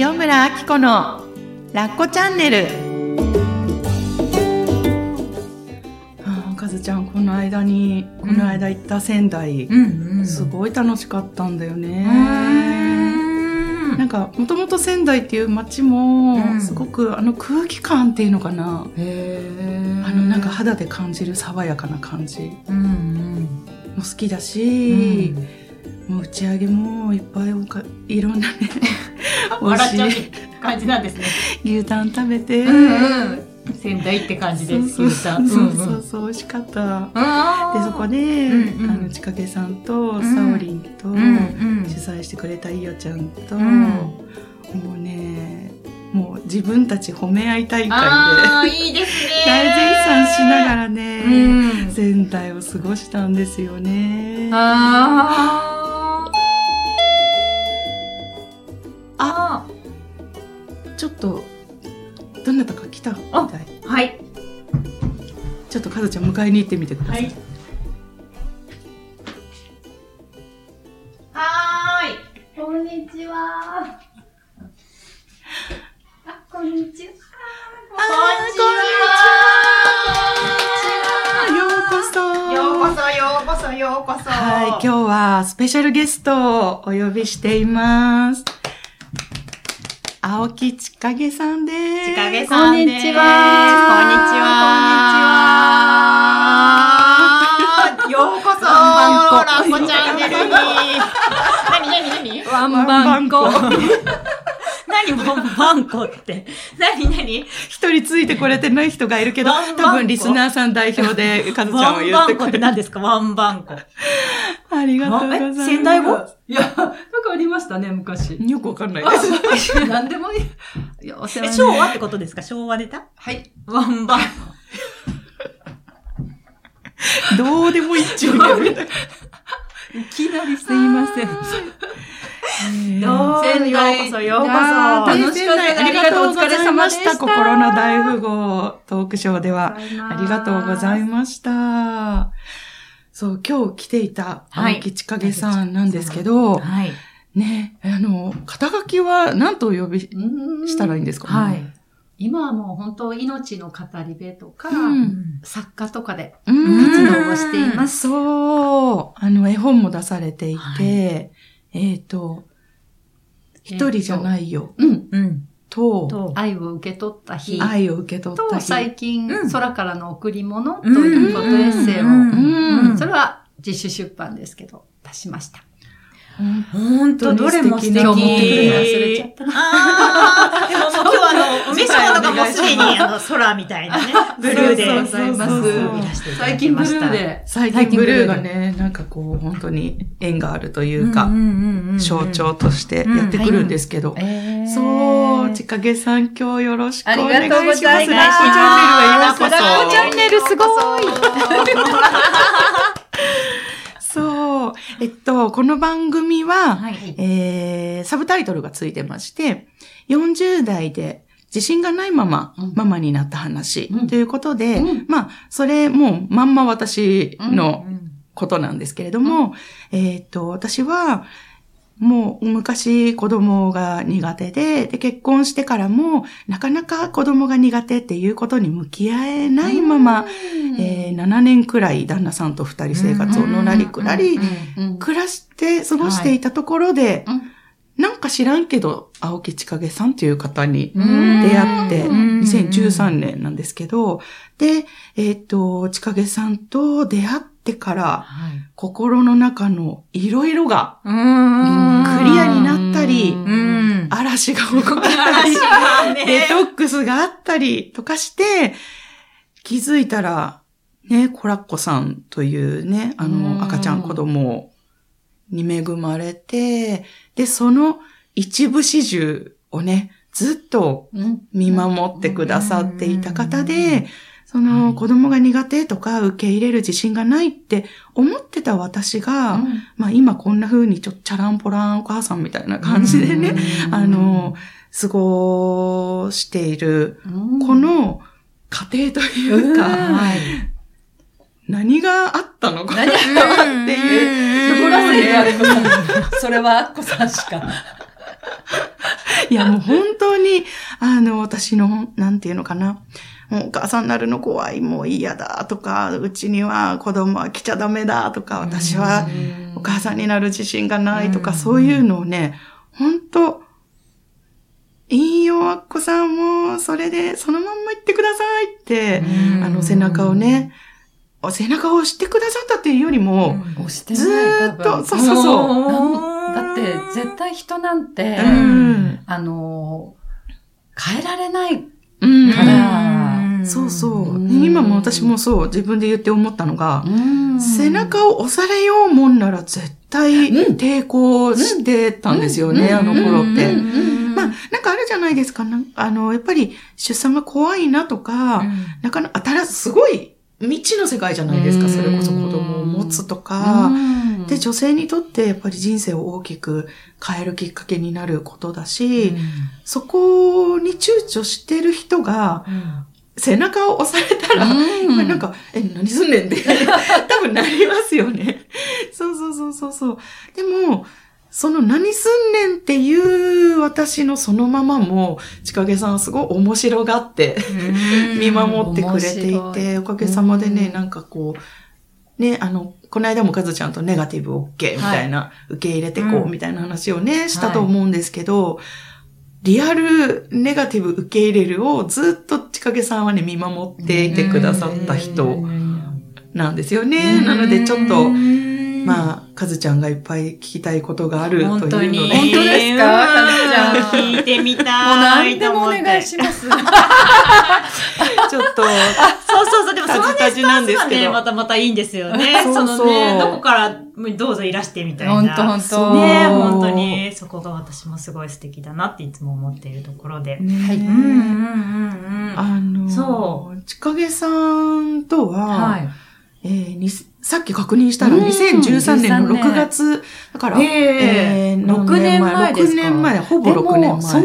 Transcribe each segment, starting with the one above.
塩村あき子のラッコチャンネル。ああかずちゃんこの間にこの間行った仙台、うん。うん。すごい楽しかったんだよね、ん。なんかもともと仙台っていう街うもん。すごくあの空気感っていうのかな、へあのなんか肌で感じる爽やかな感じ。うんうん。も好きだし、もう打ち上げもいっぱいおかいろんなね 笑っちゃう感じなんですね。牛タン食べて、うんうん。仙台って感じです。そう。そうそう。美味しかった。でそこで、うんうん。あのちかけさんとん。さおりんと、うんうん。主催してくれたいよちゃんと、うん。もうねもう自分たち褒め合い大会で。ああ、いいですね。大絶賛しながらね、うん。仙台を過ごしたんですよね。あちょっとかずちゃん迎えに行ってみてください、はいはーい。こんにちは。あ、こんにちは。あーようこそようこそ、ようこそ、ようこそ。はい、今日はスペシャルゲストをお呼びしています。青木ちかげさんです。ちかげさんです。こんにちはこんにちは。ようこそ、ワランバンコチャンネルに。なになになにワンバンコ。何ワンバンコって？何何？一人ついてこれてない人がいるけど多分リスナーさん代表で、かずちゃんはワン言バンコってってくれる。何ですか？ワンバンコ。ありがとうございます。え仙台語？いや、なんかありましたね、昔。よくわかんないです。何でもいい。いや、お世話え、に昭和ってことですか？昭和ネタ？はい。ワンバンどうでもいいっちゅうね。いきなりすいません。どう仙台ようこそようこそ楽しかったありがとうございました。お疲れ様でした心の大富豪トークショーでは。ありがとうございました。そう、今日来ていたはい青木千景さんなんですけど、はい。ね、あの、肩書きは何とお呼びしたらいいんですか、はい。今はもう本当命の語り部とか、うん作家とかでうん活動をしています。そう。あの、絵本も出されていて、はいえっ、と、一人じゃないよ、うん。うん。と、と、愛を受け取った日。愛を受け取ったと、日。最近、うん。空からの贈り物というフォトエッセイを、うん。それは自主出版ですけど、出しました。うんほんと、どれも素敵。今日持ってくるの忘れちゃったなあーでももう今日あの、お召し物がもうすでにあの、空みたいなね、ブルーで。そうそうそうそういらしていただ最近ブルーで。最近ブルーがね、なんかこう、本当に縁があるというか、象徴としてやってくるんですけど、えーそう、ちかげさん今日よろしくお願いします。ありがとうございますラッコチャンネルへようこそ。ラッコチャンネルすごい そう。えっと、この番組は、はい。えー、サブタイトルがついてまして、40代で自信がないまま、うんママになった話、うんということで、うんまあ、それもうまんま私のうんことなんですけれども、えっと、私は、もう昔子供が苦手でで、結婚してからもなかなか子供が苦手っていうことに向き合えないまま、えー7年くらい旦那さんと二人生活をのらりくらり暮らして過ごしていたところで、うん。なんか知らんけど、青木千景さんという方にうん。出会って、うん。2013年なんですけど、で、えっ、と、千景さんと出会ってから、心の中のいろいろがうん。クリアになったり、うん。嵐が起こったり、がね。デトックスがあったりとかして、気づいたら、ね、コラッコさんというね、あうん。の、赤ちゃん子供に恵まれて、で、その一部始終をね、ずっと見守ってくださっていた方で、その子供が苦手とか受け入れる自信がないって思ってた私が、まあ今こんな風にちょっとチャランポランお母さんみたいな感じでね、あの、過ごしている、この過程というか、何があったのかなっていうところで、それはアッコさんしか。いや、もう本当に、あの、私の、なんていうのかな。もうお母さんになるの怖い、もう嫌だとか、うちには子供は来ちゃダメだとか、私はお母さんになる自信がないとか、そういうのをね、本当いいよ、アッコさんも、それで、そのまんま言ってくださいって、あの、背中をね、背中を押してくださったっていうよりも、押してずっと、そうそうそう。だって、絶対人なんて、うん。あの、変えられないうん。そうそう。うん今も私もそう、自分で言って思ったのが、うん背中を押されようもんなら絶対抵抗してたんですよね、あの頃って。まあ、なんかあるじゃないですか。あの、やっぱり出産が怖いなとか、なかなか、新しすごい未知の世界じゃないですか。うんそれこそ子供を持つとか。うんで、女性にとってやっぱり人生を大きく変えるきっかけになることだし、そこに躊躇してる人が背中を押されたら、うん。まあなんか、え、何すんねんって、多分なりますよね。そうそうそうそうそう。でも、その何すんねんっていう私のそのままも、ちかげさんはすごい面白がって、見守ってくれていて、い。おかげさまでね、うん。なんかこう、ね、あの、この間もかずちゃんとネガティブ OK みたいな、受け入れてこううんみたいな話をね、したと思うんですけど、リアルネガティブ受け入れるをずっとちかげさんはね、見守っていてくださった人なんですよね。なのでちょっと、まあ、かずちゃんがいっぱい聞きたいことがあるというので。本当に。本当ですか？かずちゃん聞いてみたい。もう何でもお願いします。ちょっと、そうそうそう。でもそのね、タジタジなんね、またまたいいんですよね。そうそうそのね、どこからどうぞいらしてみたいな。ほんとほんとね、本当に、そこが私もすごい素敵だなっていつも思っているところで。はいうんうんうんうん。あの、。そうちかげさんとは、はい。えーにさっき確認したらうん2013年の13 6月、だから、ええ何6年前ですか6年前、ほぼで6年前。も、その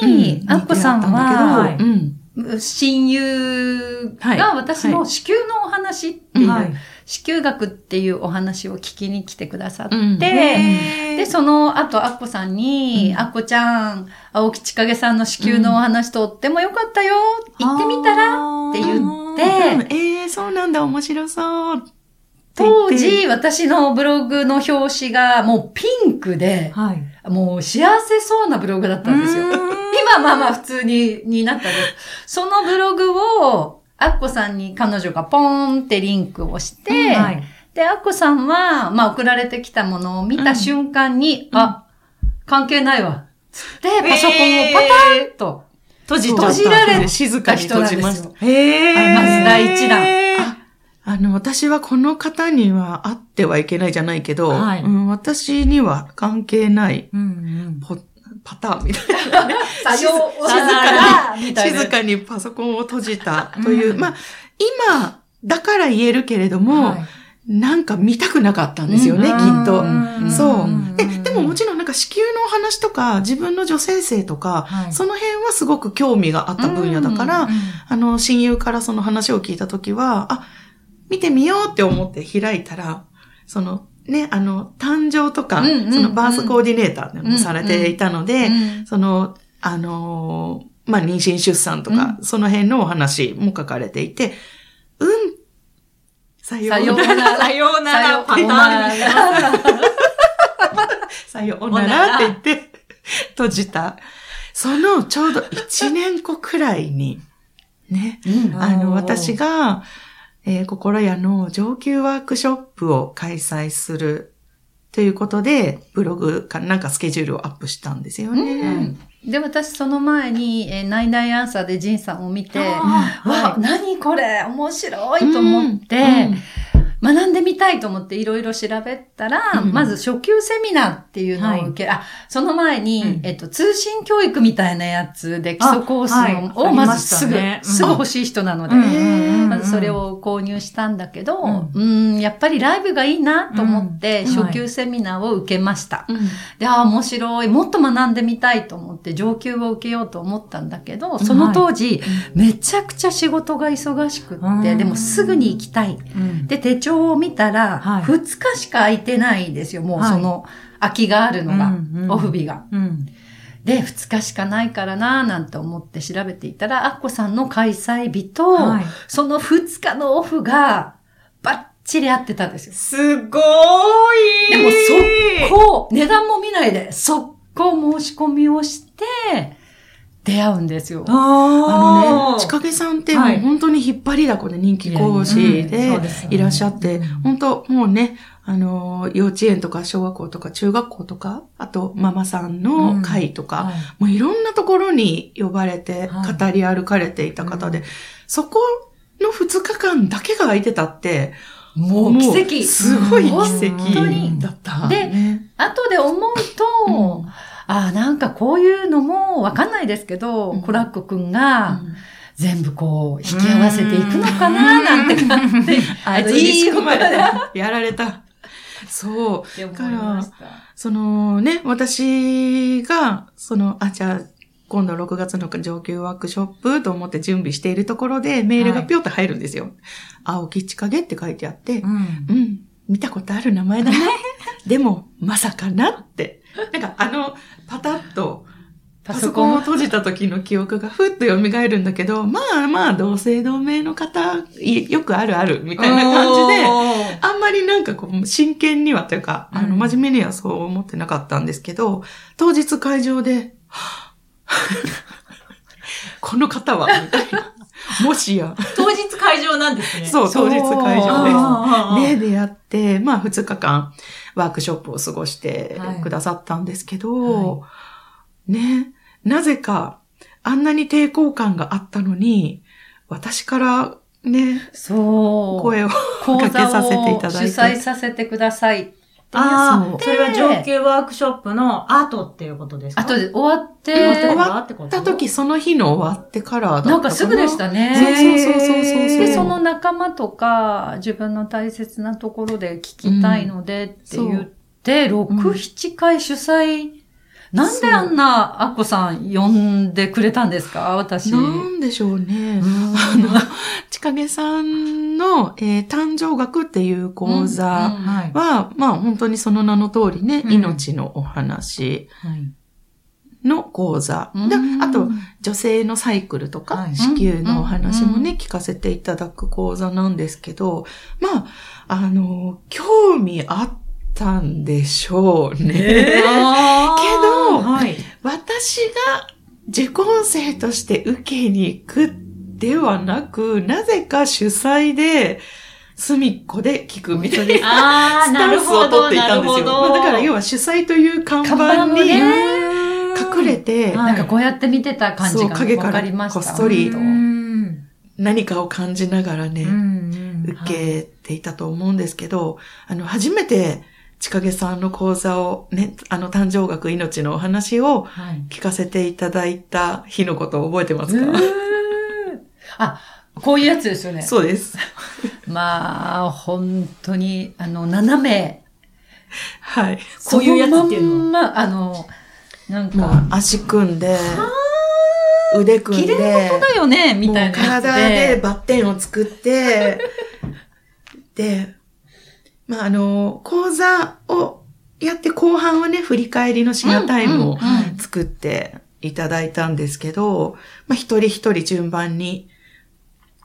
前に、うんアッコさんは、うん。親友はいが私の子宮のお話っていう、はい。子宮学っていうお話を聞きに来てくださって、うん。で、で、その後、アッコさんに、うん。アッコちゃん、青木千景さんの子宮のお話とってもよかったよ、行ってみたらって言って、うん。えー、そうなんだ、面白そう。当時、私のブログの表紙がもうピンクで、はい。もう幸せそうなブログだったんですよ。今まあまあ普通に、になったんです。そのブログを、アッコさんに彼女がポーンってリンクをして、はい。で、アッコさんは、まあ送られてきたものを見た瞬間に、あ、関係ないわ。つって、パソコンをパタンと、閉じ。閉じられた静かに閉じました。へーまず第一弾ああの、私はこの方には会ってはいけないじゃないけど、はい。うん、私には関係ないうんうん。ポパターンみたいな。作業を静かに。静かにパソコンを閉じたという、まあ、今、だから言えるけれども、はい。なんか見たくなかったんですよね、うん。きっと。うん。そう。でももちろんなんか子宮のお話とか、自分の女性性とか、はい。その辺はすごく興味があった分野だから、あの、親友からその話を聞いたときは、あ、見てみようって思って開いたら、その、ね、あの、誕生とか、そのバースコーディネーターもされていたので、うんその、あのーまあ、妊娠出産とか、その辺のお話も書かれていて、うん、さよさよううなら、なら。さようなら。パターンさようならって言って、閉じた。そのちょうど1年後くらいに、ね、うん。あの、私が、えー心屋の上級ワークショップを開催するということで、ブログかなんかスケジュールをアップしたんですよね。で、私その前に、えーナイナイアンサーでジンさんを見て、あわ、何これ面白いと思って、うん学んでみたいと思っていろいろ調べたら、うんまず初級セミナーっていうのを受け、あ、その前に、うん。えっと、通信教育みたいなやつで基礎コースを,、あはいをまずすぐ、ねうん。すぐ欲しい人なので、まずそれを購入したんだけど、ううん。ん、やっぱりライブがいいなと思って、うん。初級セミナーを受けました。うん。で、ああ、面白い。もっと学んでみたいと思って上級を受けようと思ったんだけど、その当時、めちゃくちゃ仕事が忙しくって、うん。でもすぐに行きたい。うん。で、手帳を見たら、はい2日しか空いてないんですよ。もうはいその空きがあるのが、うんうんオフ日が。うんで、2日しかないからなぁなんて思って調べていたら、アッコさんの開催日と、はいその2日のオフがバッチリ合ってたんですよ。すごーいでも速攻、値段も見ないで、速攻申し込みをして、出会うんですよ。あのね、あちかげさんってもはい。う本当に引っ張りだこで人気講師でいらっしゃって、うん本当もうね、あの、幼稚園とか小学校とか中学校とか、あとママさんの会とか、はい。もういろんなところに呼ばれてはい。語り歩かれていた方で、そこの2日間だけが空いてたって、もう奇跡。すごい奇跡だった。でね後で思うと、ああ、なんかこういうのもわかんないですけど、うんコラッコくんが全部こう引き合わせていくのかななんて感じで、あいつに仕込まれいいた。やられた。そう。って思いました。そのね、私が、その、あ、じゃあ、今度6月の上級ワークショップと思って準備しているところでメールがぴょって入るんですよ。青木千景って書いてあって、うんうん、見たことある名前だね。でも、まさかなって。なんかあの、パタッと、パソコン？を閉じた時の記憶がふっと蘇るんだけど、まあまあ、同姓同名の方、いよくあるある、みたいな感じで、あんまりなんかこう、真剣にはというか、あの、うん。真面目にはそう思ってなかったんですけど、当日会場で、この方は、みたいな。もしや、当日会場なんですね。そう、当日会場です。で、出会って、まあ、2日間、ワークショップを過ごしてはいくださったんですけど、ね、なぜか、あんなに抵抗感があったのに、私からね、そう。声を講かけさせていた座だいてを主催させてくださいっていう。そう。ああ、それは上級ワークショップの後っていうことですか？あとで終わって、終わった時、その日の終わってからだったな。んかすぐでしたね。そうそうそうそうそうで、その仲間とか、自分の大切なところで聞きたいのでって言って、6、う。ん。7回主催、なんであんなアッコさん呼んでくれたんですか？私。なんでしょうね。あの、ちかげさんの、えー誕生学っていう講座はい。は、まあ本当にその名の通りね、うん命のお話の講座。でうんあと、女性のサイクルとか、はい子宮のお話もうんね、聞かせていただく講座なんですけど、まあ、あの、興味あったんでしょうね。けどはい。私が受講生として受けに行くではなく、なぜか主催で、隅っこで聞くみたいな。スなタンスを取るほど、っていなたんですよ。まあだから要は主催という看板に隠れて、はいなんかこうやって見てた感じが影からわかりました。こっそり何かを感じながらね、うん受けていたと思うんですけど、あの、初めて、ちかげさんの講座をね、あの、誕生学命のお話をはい。聞かせていただいた日のことを覚えてますか、あ、こういうやつですよね。そうです。まあ、本当に、あの、斜め。はい。こういうやつっていうの？そのまんま、あの、なんもうか、足組んで、腕組ん綺麗で、事だよね、みたいな。体でバッテンを作って、で、まあ、あの、講座をやって後半はね、振り返りのシェアタイムを作っていただいたんですけど、まあ、一人一人順番に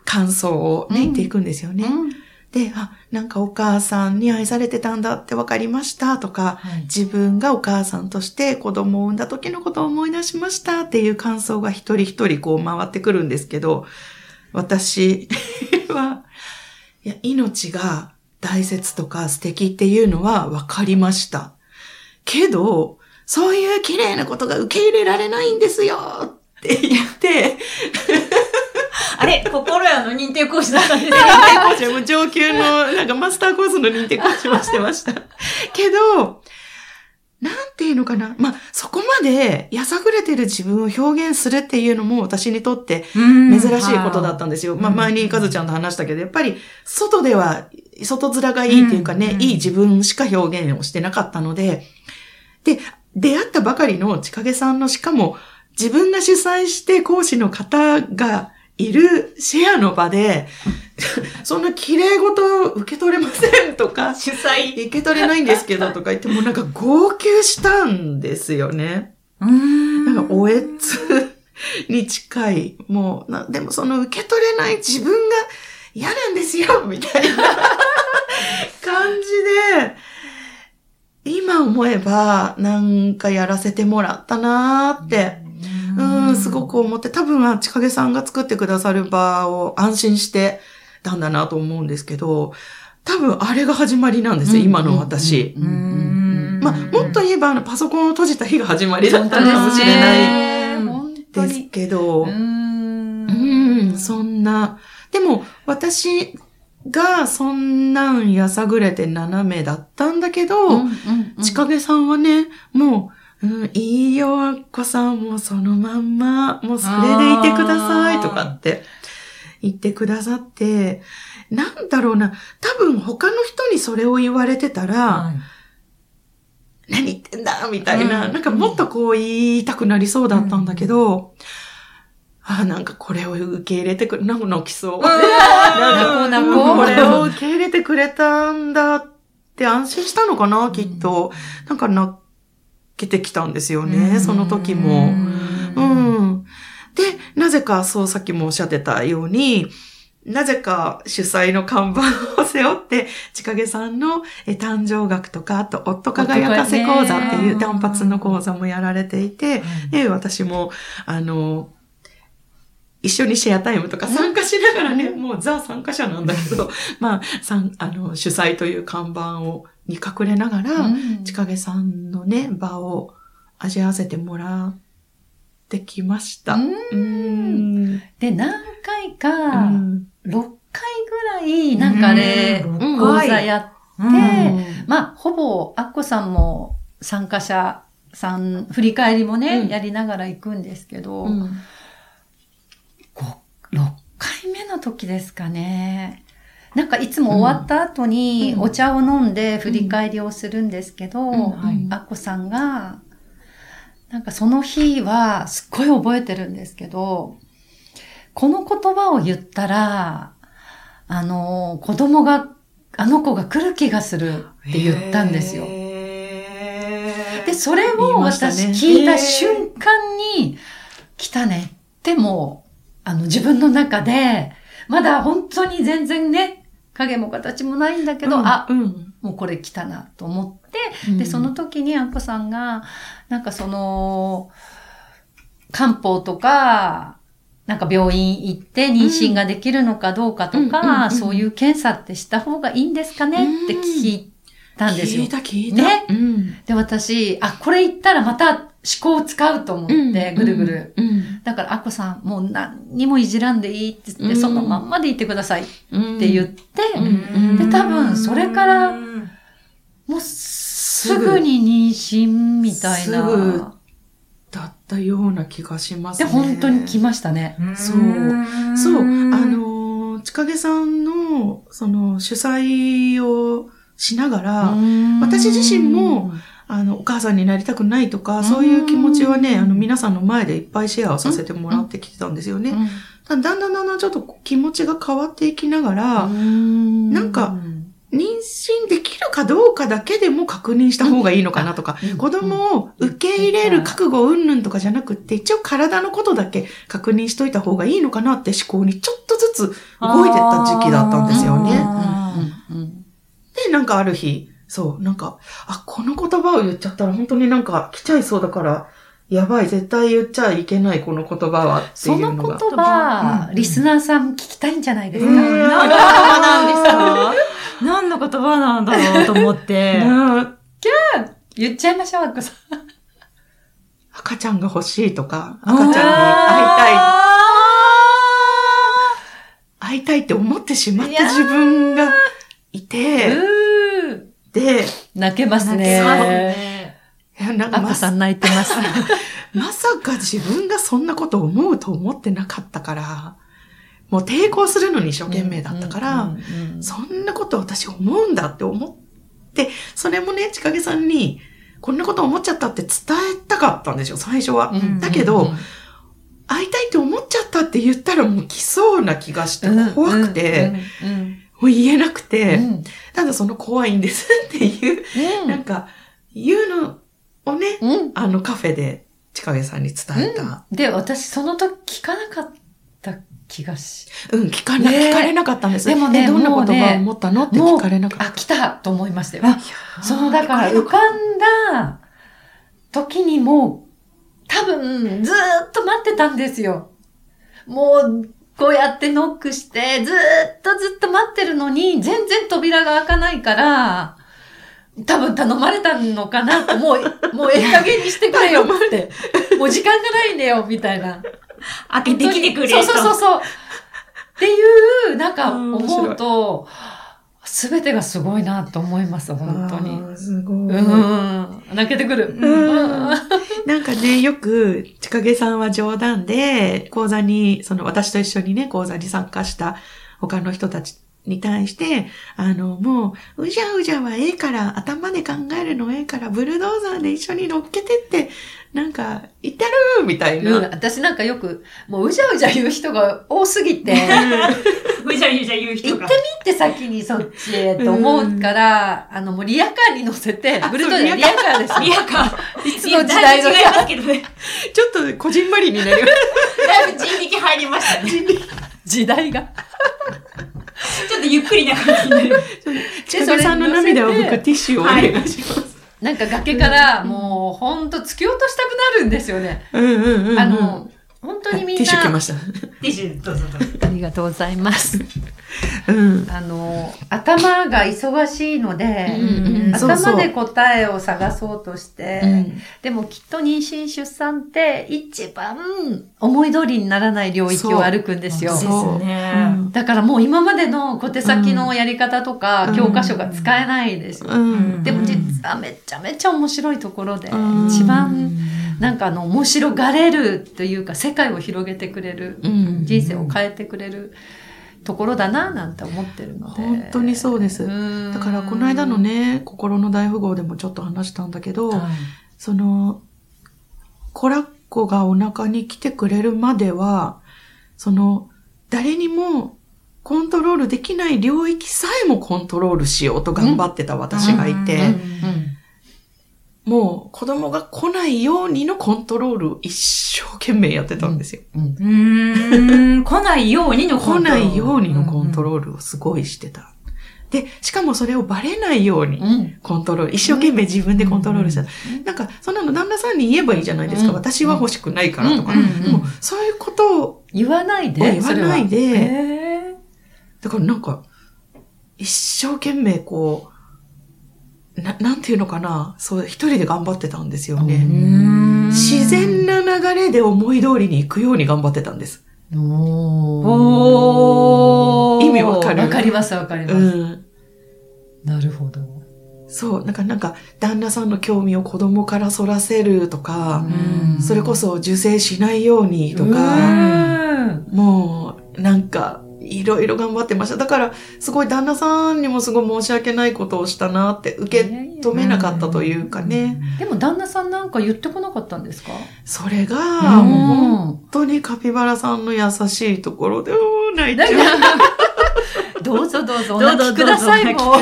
感想をね、うん言っていくんですよね。うん。で、あ、なんかお母さんに愛されてたんだって分かりましたとか、はい。自分がお母さんとして子供を産んだ時のことを思い出しましたっていう感想が一人一人こう回ってくるんですけど、私は、いや、命が大切とか素敵っていうのは分かりました。けど、そういう綺麗なことが受け入れられないんですよって言って、あれ、心屋の認定講師だったんです 認定講師はもう上級の、なんかマスターコースの認定講師はしてました。けど、なんていうのかな。まあ、そこまでやさぐれてる自分を表現するっていうのも私にとって珍しいことだったんですよ。まあ、前にカズちゃんと話したけど、やっぱり外では、外面がいいっていうかね、うんいい自分しか表現をしてなかったので、で、出会ったばかりの千景さんの、しかも自分が主催して講師の方がいるシェアの場で、そんな綺麗事受け取れませんとか、主催。受け取れないんですけど とか言ってもなんか号泣したんですよね。うんなんか、おえつに近い、もうな、でもその受け取れない自分が嫌なんですよ、みたいな感じで、今思えば、なんかやらせてもらったなーって、うん、すごく思って、多分は、ちかげさんが作ってくださる場を安心してたんだなと思うんですけど、多分あれが始まりなんですよ、今の私。まあ、もっと言えば、あの、パソコンを閉じた日が始まりだったのかもしれないですに。けど、うーんうん、そんな。でも、私がそんなんやさぐれて斜めだったんだけど、ちかげさんはね、もう、うん、いいよ、あっこさん、もうそのまんま、もうそれでいてください、とかって言ってくださって、なんだろうな、多分他の人にそれを言われてたら、何言ってんだみたいな、うん。なんかもっとこう言いたくなりそうだったんだけど、あなんかこれを受け入れてくれ、なんか泣きそう。泣こう泣こうこれを受け入れてくれたんだって安心したのかな、きっと。なんか泣けてきたんですよね、その時も。うん。で、なぜか、そうさっきもおっしゃってたように、なぜか主催の看板を背負って、ちかげさんのえ誕生学とか、あと、夫輝かせ講座っていう単発の講座もやられていて、で、私も、あの、一緒にシェアタイムとか参加しながらね、もうザ参加者なんだけど、まあ、さん、あの、主催という看板を、に隠れながら、うん。ちかげさんのね、場を味わわせてもらってきました。うん。うん。で、何回うか、ん。6回ぐらい、なんかあれ、うん。講座やって、うん。まあ、ほぼ、アッコさんも参加者さん、振り返りもね、うん。やりながら行くんですけど、うん6回目の時ですかね。なんかいつも終わった後にうん。お茶を飲んで振り返りをするんですけど、うん。はい。アッコさんが、なんかその日はすっごい覚えてるんですけど、この言葉を言ったら、あの、子供が、あの子が来る気がするって言ったんですよ。で、それを私聞いた瞬間に、来たねってもう、あの自分の中で、まだ本当に全然ね、影も形もないんだけど、うん。あ、うん。もうこれ来たなと思って、で、その時にあんこさんが、なんかその、漢方とか、なんか病院行って妊娠ができるのかどうかとうんうんうんか、うん。そういう検査ってした方がいいんですかねって聞いたんですよ。聞い。た聞いた。ね。うん。で、私、あ、これ言ったらまた思考を使うと思って、ぐるぐる。うん。だから、あこさん、もう何にもいじらんでいいって言って、うんそのまんまで言ってくださいってうん。言って、うんで多分それからもうすぐに妊娠みたいな。だったような気がしますで、ね。本当に来ましたね。そうそう、あのー、ちかげさんの、その、主催をしながら、私自身も、あの、お母さんになりたくないとか、そういう気持ちはね、あの、皆さんの前でいっぱいシェアをさせてもらってきてたんですよね。ただだんだんだんだんちょっと気持ちが変わっていきながら、なんか、妊娠できるかどうかだけでも確認した方がいいのかなとか、子供を受け入れる覚悟うんぬんとかじゃなくって、一応体のことだけ確認しといた方がいいのかなって思考にちょっとずつ動いてった時期だったんですよね。で、なんかある日、そう、なんか、あ、この言葉を言っちゃったら本当になんか来ちゃいそうだから、やばい、絶対言っちゃいけない、この言葉はっていそうののが。言葉、リスナーさん聞きたいんじゃないですか？えー何の言葉なんですか？何の言葉なんだろうと思って。な言っちゃいましょう、さん。赤ちゃんが欲しいとか、赤ちゃんに会いたい。会いたいって思ってしまった自分がいて、うーで、泣けますそうね。いやなんかまさん泣いてます。まさか自分がそんなこと思うと思ってなかったから、もう抵抗するのに一生懸命だったから、そんなこと私思うんだって思って、それもね、ちかげさんに、こんなこと思っちゃったって伝えたかったんですよ、最初は。うんだけど、会いたいって思っちゃったって言ったらもう来そうな気がしてうん怖くて、うんうんもう言えなくて、うんただその怖いんですっていう、うんなんか、言うのをね、うんあのカフェで、ちかげさんに伝えた。で、私その時聞かなかった気がし。うん、聞かな、ね聞かれなかったんです。でもねえどんな言もうね葉を思ったのって聞かれなかっあ、来たと思いましたよ。た。その、だから浮かんだ時にもう、多分、ずーっと待ってたんですよ。もう、こうやってノックして、ずーっとずっと待ってるのに、全然扉が開かないから、多分頼まれたのかなと、もう、もうええ加減にしてくれよって。もう時間がないんだよ、みたいな。開けてきてくれと。そうそうそうそう。っていう、なんか思うと、すべてがすごいなと思います、本当に。すごい。うん。泣けてくる。うんなんかね、よく、ちかげさんは冗談で、講座に、その私と一緒にね、講座に参加した他の人たちに対して、あの、もう、うじゃうじゃはええから、頭で考えるのええから、ブルドーザーで一緒に乗っけてって、なんか、言ってるみたいな。うん、私なんかよく、もううじゃうじゃ言う人が多すぎて、うじゃうじゃ言う人が行って。みて先にそっちへと思うから、あのもうリアカーに乗せて、ブルドーリアカーですよ。リアカー。いつの時代のいやだいぶ違いますけどね。ちょっと、こじんまりになりましだいぶ人力入りましたね。時代が。ちょっとゆっくりな感じになる。た。ちかげさんの涙を拭くティッシュをお願いします。なんか崖からもうほんと突き落としたくなるんですよね。あの、本当にみんな。ティッシュ来ました。ティッシュどうぞどうぞ。ありがとうございます。うん。あの、頭が忙しいので、うんうん頭で答えを探そうとして、うんでもきっと妊娠出産って一番思い通りにならない領域を歩くんですよ。そうですねうんだからもう今までの小手先のやり方とか、うん教科書が使えないですよ。うん。でも実はめちゃめちゃ面白いところで、うん一番なんかあの面白がれるというか世界を広げてくれる、うん。人生を変えてくれるところだななんて思ってるので。本当にそうです。うん。だからこの間の、ね、心の大富豪でもちょっと話したんだけど、はい。その、コラッコがお腹に来てくれるまでは、その、誰にもコントロールできない領域さえもコントロールしようと頑張ってた私がいて、うんもう子供が来ないようにのコントロールを一生懸命やってたんですよ。うんうーん。来ないようにのコ来ントロールないようにのコントロールをすごいしてた。で、しかもそれをバレないようにうんコントロール、一生懸命自分でコントロールしてた。なんか、そんなの旦那さんに言えばいいじゃないですか。うん私は欲しくないからとか。うんうんでも、そういうことを言わないで。言わないで、へだからなんか、一生懸命こう、な、なんていうのかな、そう、一人で頑張ってたんですようね。ん自然な流れで思い通りに行くように頑張ってたんです。ーお意味わかる？わかりますわかります。うん。なるほど。そう、なんか、なんか、旦那さんの興味を子供からそらせるとか、うんそれこそ受精しないようにとうか、んもう、なんか、いろいろ頑張ってました。だから、すごい旦那さんにもすごい申し訳ないことをしたなって、受け止めなかったというかね。でも旦那さんなんか言ってこなかったんですか？それが、うんもう本当にカピバラさんの優しいところで、泣いちゃ どうぞどうぞおどうぞ泣きくださいもう。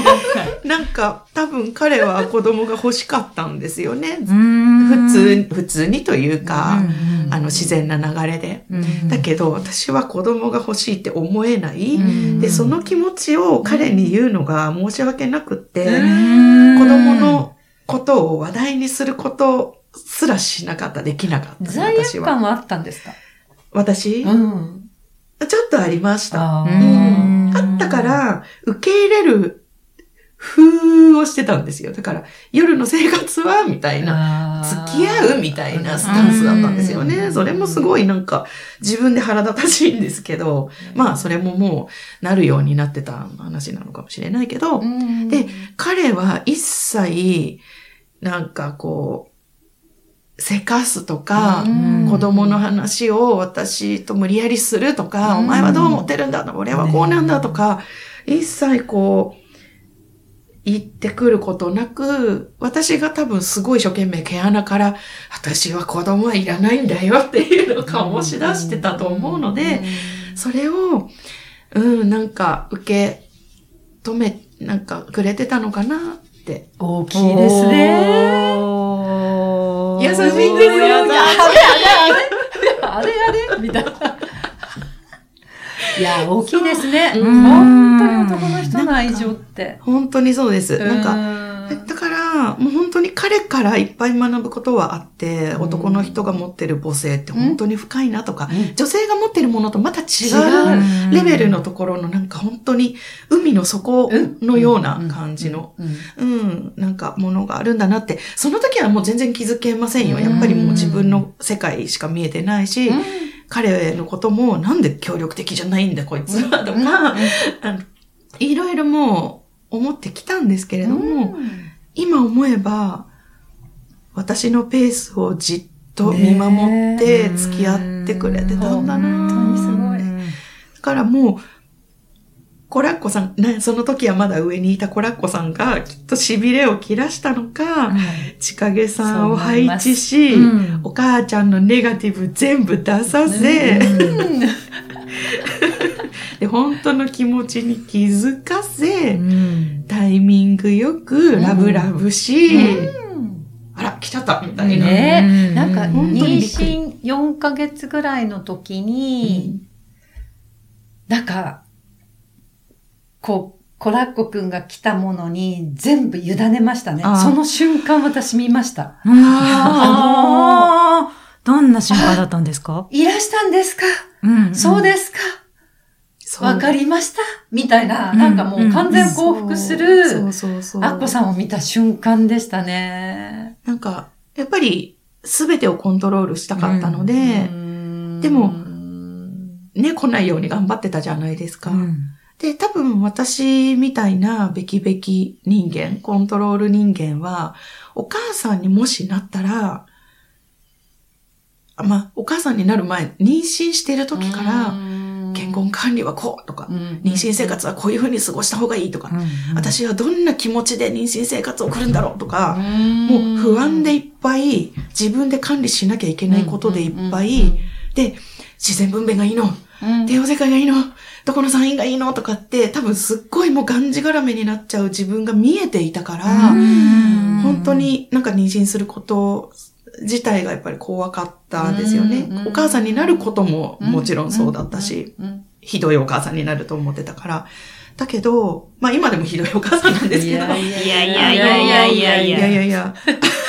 う。なんか、多分彼は子供が欲しかったんですよね。普通、普通にというか、うんあの、自然な流れで。うんだけど、私は子供が欲しいって思えない。うんで、その気持ちを彼に言うのが申し訳なくって、子子供のことを話題にすることすらしなかった、できなかった。罪。悪感はあったんですか？私、ん。ちょっとありました。あううんんあったから、受け入れる風をしてたんですよ。だから、夜の生活は、みたいな。な付き合うみたいなスタンスだったんですようんね。それもすごいなんか自分で腹立たしいんですけど、まあそれももうなるようになってた話なのかもしれないけど、で、彼は一切なんかこう、せかすとか、うん。子供の話を私と無理やりするとか、うん。お前はどう思ってるんだ？俺はこうなんだとか、一切こう、言ってくることなく、私が多分すごい一生懸命毛穴から、私は子供はいらないんだよっていうのを醸し出してたと思うので、それを、うん、なんか受け止め、なんかくれてたのかなって。大きいですね。優しいんですよ優しい優あれあれみたいな。いや、大きいですね。うん本当に男の人の愛情って。本当にそうです。なんか、かだから、もう本当に彼からいっぱい学ぶことはあって、うん。男の人が持ってる母性って本当に深いなとか、うん。女性が持ってるものとまた違違う。うレベルのところのなんか本当に海の底のような感じの、うん。うん、なんかものがあるんだなって、その時はもう全然気づけませんよ。うん。やっぱりもう自分の世界しか見えてないし、彼のこともなんで協力的じゃないんだこいつはとか、いろいろもう思ってきたんですけれども、今思えば、私のペースをじっと見守って付き合ってくれてたんだな。本当にすごい。だからもう、コラッコさん、ね、その時はまだ上にいたコラッコさんがきっと痺れを切らしたのか、千景さんを配置し、うん。お母ちゃんのネガティブ全部出させ、で本当の気持ちに気づかせ、タイミングよくラブラブし、あら、来ちゃったみたいな。ね。なんか、妊娠4ヶ月ぐらいの時に、なんか、こう、コラッコくんが来たものに全部委ねましたね。その瞬間私見ました。ああ、どんな瞬間だったんですか？いらしたんですか、うん。そうですか？わかりました？みたいな、うんなんかもう完全降伏する。アッコさんを見た瞬間でしたね。なんか、やっぱり、すべてをコントロールしたかったので、ででもね、来ないように頑張ってたじゃないですか。うんで、多分私みたいなべきべき人間、コントロール人間は、お母さんにもしなったら、あまあ、お母さんになる前、妊娠してる時から、健康管理はこうとか、妊娠生活はこういう風に過ごした方がいいとか、私はどんな気持ちで妊娠生活を送るんだろうとか、もう不安でいっぱい、自分で管理しなきゃいけないことでいっぱい、で、自然分娩がいいの、帝王切開がいいの、どこの産院がいいのとかって、多分すっごいもうがんじがらめになっちゃう自分が見えていたから、本当になんか妊娠すること自体がやっぱり怖かったんですよね。お母さんになることももちろんそうだったし、ひどいお母さんになると思ってたから。だけど、まあ今でもひどいお母さんなんですけど。いやいいやいやいやいやいやいいややいやいや。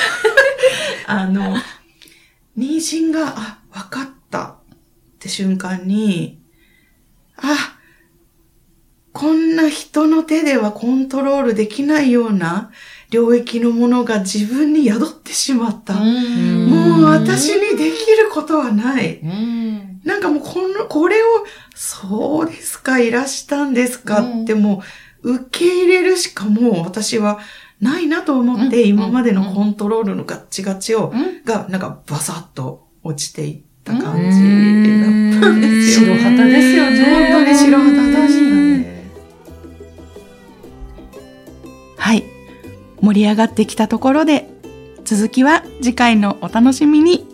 あの、妊娠が、あ、分かったって瞬間に、あ、こんな人の手ではコントロールできないような領域のものが自分に宿ってしまった。もう私にできることはない。なんかもうこの、これを、そうですか、いらしたんですかってもう、受け入れるしかもう私はないなと思って、今までのコントロールのガッチガチを、が、なんかバサッと落ちていった感じだったんですよ。白旗ですよね。本当に白旗盛り上がってきたところで、続きは次回のお楽しみに。